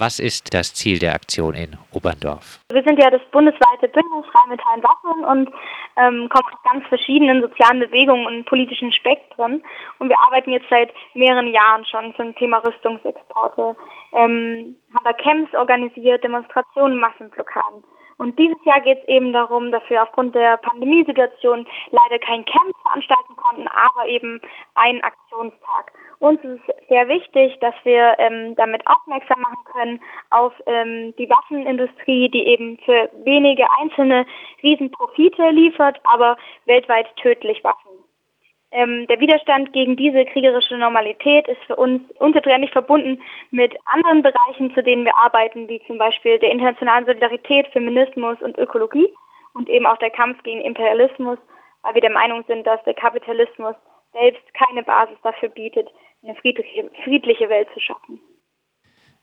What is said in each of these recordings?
Was ist das Ziel der Aktion in Oberndorf? Wir sind ja das bundesweite Bündnis Rheinmetall Waffen und ähm, kommen aus ganz verschiedenen sozialen Bewegungen und politischen Spektren. Und wir arbeiten jetzt seit mehreren Jahren schon zum Thema Rüstungsexporte. Ähm, haben da Camps organisiert, Demonstrationen, Massenblockaden. Und dieses Jahr geht es eben darum, dass wir aufgrund der Pandemiesituation leider kein Camp veranstalten konnten, aber eben einen Aktionstag. Uns ist sehr wichtig, dass wir ähm, damit aufmerksam machen können auf ähm, die Waffenindustrie, die eben für wenige einzelne Riesenprofite liefert, aber weltweit tödlich Waffen ähm, der Widerstand gegen diese kriegerische Normalität ist für uns unzertrennlich verbunden mit anderen Bereichen, zu denen wir arbeiten, wie zum Beispiel der internationalen Solidarität, Feminismus und Ökologie und eben auch der Kampf gegen Imperialismus, weil wir der Meinung sind, dass der Kapitalismus selbst keine Basis dafür bietet, eine friedliche, friedliche Welt zu schaffen.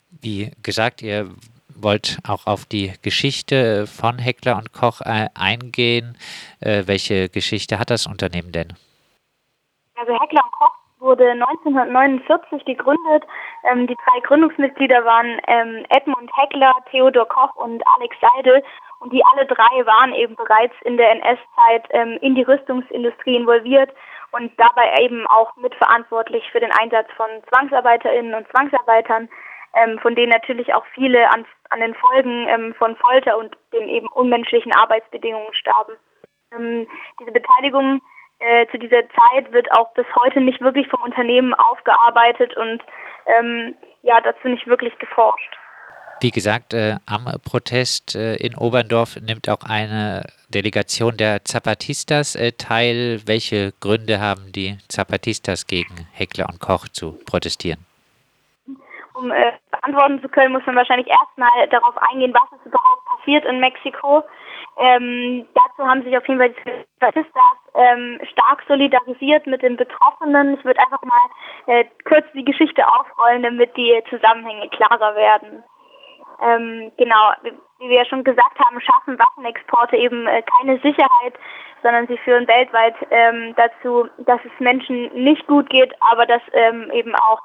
Wie gesagt, ihr wollt auch auf die Geschichte von Heckler und Koch äh, eingehen. Äh, welche Geschichte hat das Unternehmen denn? Also Heckler und Koch wurde 1949 gegründet. Ähm, die drei Gründungsmitglieder waren ähm, Edmund Heckler, Theodor Koch und Alex Seidel. Und die alle drei waren eben bereits in der NS-Zeit ähm, in die Rüstungsindustrie involviert und dabei eben auch mitverantwortlich für den Einsatz von ZwangsarbeiterInnen und Zwangsarbeitern, ähm, von denen natürlich auch viele an, an den Folgen ähm, von Folter und den eben unmenschlichen Arbeitsbedingungen starben. Ähm, diese Beteiligung äh, zu dieser Zeit wird auch bis heute nicht wirklich vom Unternehmen aufgearbeitet und ähm, ja, dazu nicht wirklich geforscht. Wie gesagt, äh, am Protest äh, in Oberndorf nimmt auch eine Delegation der Zapatistas äh, teil. Welche Gründe haben die Zapatistas gegen Heckler und Koch zu protestieren? Um äh, beantworten zu können, muss man wahrscheinlich erstmal darauf eingehen, was ist überhaupt passiert in Mexiko. Ähm, dazu haben sich auf jeden Fall die Zapatistas ähm, stark solidarisiert mit den Betroffenen. Ich würde einfach mal äh, kurz die Geschichte aufrollen, damit die Zusammenhänge klarer werden. Ähm, genau, wie wir ja schon gesagt haben, schaffen Waffenexporte eben äh, keine Sicherheit, sondern sie führen weltweit ähm, dazu, dass es Menschen nicht gut geht, aber dass ähm, eben auch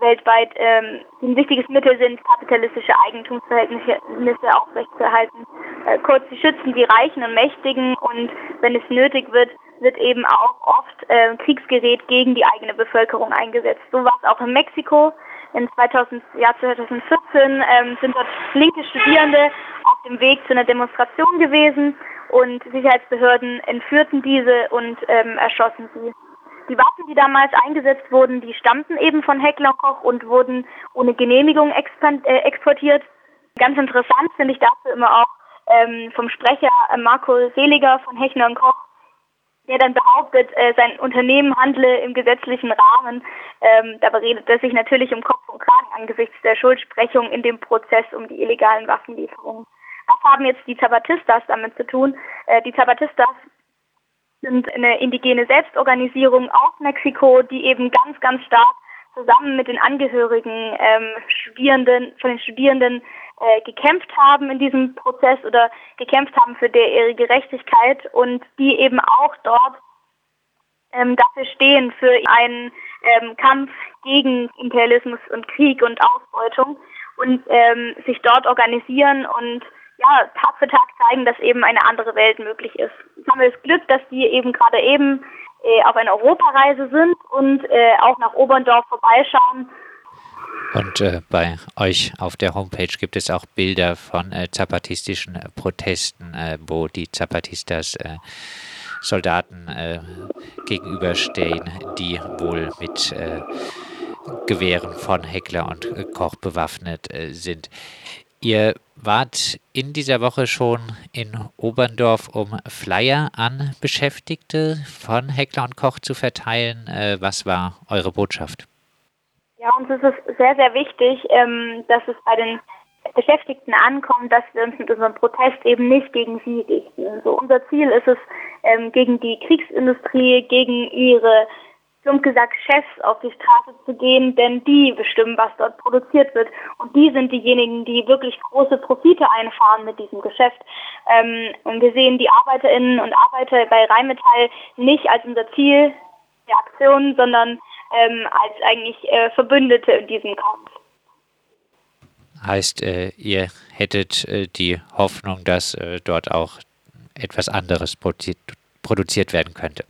weltweit ähm, ein wichtiges Mittel sind, kapitalistische Eigentumsverhältnisse aufrechtzuerhalten. Äh, kurz, sie schützen die Reichen und Mächtigen und wenn es nötig wird, wird eben auch oft äh, Kriegsgerät gegen die eigene Bevölkerung eingesetzt. So war es auch in Mexiko. In 2000, Jahr 2014 ähm, sind dort linke Studierende auf dem Weg zu einer Demonstration gewesen und Sicherheitsbehörden entführten diese und ähm, erschossen sie. Die Waffen, die damals eingesetzt wurden, die stammten eben von Heckler Koch und wurden ohne Genehmigung äh, exportiert. Ganz interessant finde ich dazu immer auch ähm, vom Sprecher äh, Marco Seliger von Heckler Koch, der dann behauptet, äh, sein Unternehmen handle im gesetzlichen Rahmen. Ähm, dabei redet er sich natürlich um Kopf und Kragen angesichts der Schuldsprechung in dem Prozess um die illegalen Waffenlieferungen. Was haben jetzt die Zapatistas damit zu tun? Äh, die Zapatistas sind eine indigene Selbstorganisierung aus Mexiko, die eben ganz, ganz stark zusammen mit den Angehörigen ähm, Studierenden, von den Studierenden äh, gekämpft haben in diesem Prozess oder gekämpft haben für der, ihre Gerechtigkeit und die eben auch dort ähm, dafür stehen, für einen ähm, Kampf gegen Imperialismus und Krieg und Ausbeutung und ähm, sich dort organisieren und ja, Tag für Tag zeigen, dass eben eine andere Welt möglich ist. Jetzt haben wir das Glück, dass die eben gerade eben äh, auf einer Europareise sind und äh, auch nach Oberndorf vorbeischauen. Und äh, bei euch auf der Homepage gibt es auch Bilder von äh, zapatistischen äh, Protesten, äh, wo die Zapatistas Soldaten gegenüberstehen, die wohl mit Gewehren von Heckler und Koch bewaffnet sind. Ihr wart in dieser Woche schon in Oberndorf, um Flyer an Beschäftigte von Heckler und Koch zu verteilen. Äh, was war eure Botschaft? Ja, uns ist es sehr, sehr wichtig, ähm, dass es bei den Beschäftigten ankommt, dass wir uns mit unserem Protest eben nicht gegen sie richten. Also unser Ziel ist es, ähm, gegen die Kriegsindustrie, gegen ihre plump gesagt, Chefs auf die Straße zu gehen, denn die bestimmen, was dort produziert wird. Und die sind diejenigen, die wirklich große Profite einfahren mit diesem Geschäft. Ähm, und wir sehen die ArbeiterInnen und Arbeiter bei Rheinmetall nicht als unser Ziel der Aktion, sondern ähm, als eigentlich äh, Verbündete in diesem Kampf. Heißt, äh, ihr hättet äh, die Hoffnung, dass äh, dort auch etwas anderes produziert werden könnte.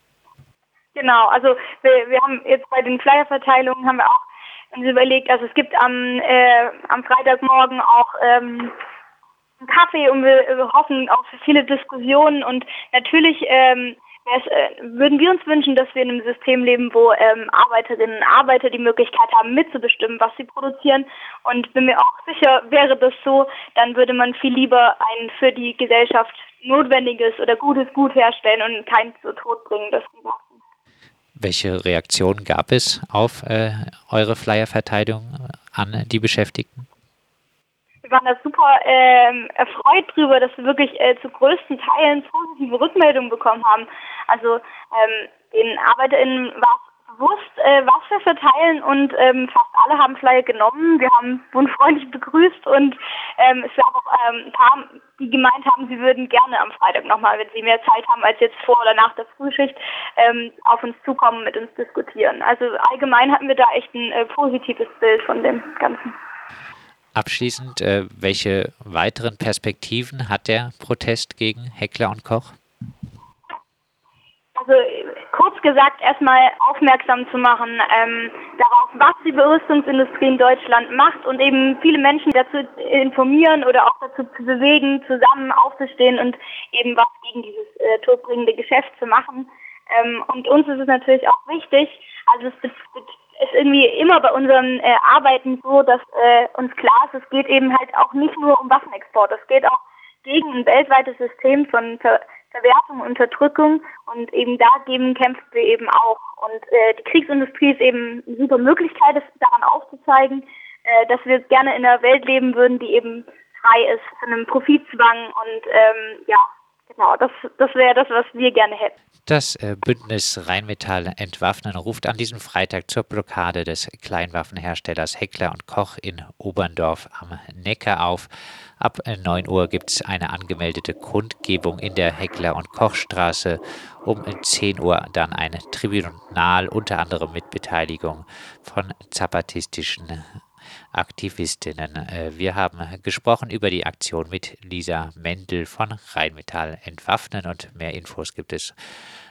Genau, also wir, wir haben jetzt bei den Flyerverteilungen haben wir auch uns überlegt, also es gibt am, äh, am Freitagmorgen auch ähm, einen Kaffee und wir, wir hoffen auf viele Diskussionen und natürlich ähm, äh, würden wir uns wünschen, dass wir in einem System leben, wo ähm, Arbeiterinnen und Arbeiter die Möglichkeit haben, mitzubestimmen, was sie produzieren. Und bin mir auch sicher, wäre das so, dann würde man viel lieber ein für die Gesellschaft notwendiges oder gutes Gut herstellen und kein zu Tod bringendes Waffen. Welche Reaktionen gab es auf äh, eure Flyer-Verteidigung an die Beschäftigten? wir waren da super ähm, erfreut drüber, dass wir wirklich äh, zu größten Teilen positive Rückmeldungen bekommen haben. Also ähm, den ArbeiterInnen war bewusst, äh, was wir verteilen und ähm, fast alle haben Flyer genommen. Wir haben wundfreundlich begrüßt und ähm, es gab auch ähm, ein paar, die gemeint haben, sie würden gerne am Freitag nochmal, wenn sie mehr Zeit haben als jetzt vor oder nach der Frühschicht, ähm, auf uns zukommen, mit uns diskutieren. Also allgemein hatten wir da echt ein äh, positives Bild von dem Ganzen. Abschließend, äh, welche weiteren Perspektiven hat der Protest gegen Heckler und Koch? Also kurz gesagt, erstmal aufmerksam zu machen ähm, darauf, was die Berüstungsindustrie in Deutschland macht und eben viele Menschen dazu informieren oder auch dazu zu bewegen, zusammen aufzustehen und eben was gegen dieses äh, todbringende Geschäft zu machen. Ähm, und uns ist es natürlich auch wichtig, also es ist irgendwie immer bei unseren äh, Arbeiten so, dass äh, uns klar ist, es geht eben halt auch nicht nur um Waffenexport, es geht auch gegen ein weltweites System von Ver Verwertung und Unterdrückung und eben dagegen kämpfen wir eben auch. Und äh, die Kriegsindustrie ist eben eine super Möglichkeit, das daran aufzuzeigen, äh, dass wir gerne in einer Welt leben würden, die eben frei ist von einem Profitzwang und ähm, ja, Genau, das, das wäre das, was wir gerne hätten. Das äh, Bündnis Rheinmetall Entwaffnen ruft an diesem Freitag zur Blockade des Kleinwaffenherstellers Heckler und Koch in Oberndorf am Neckar auf. Ab 9 Uhr gibt es eine angemeldete Kundgebung in der Heckler- und Kochstraße. Um 10 Uhr dann ein Tribunal, unter anderem mit Beteiligung von zapatistischen Aktivistinnen. Äh, wir haben gesprochen über die Aktion mit Lisa Mendel von Rheinmetall Entwaffnen und mehr Infos gibt es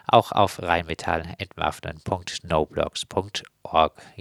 auch auf rheinmetallentwaffnen.noblogs.org.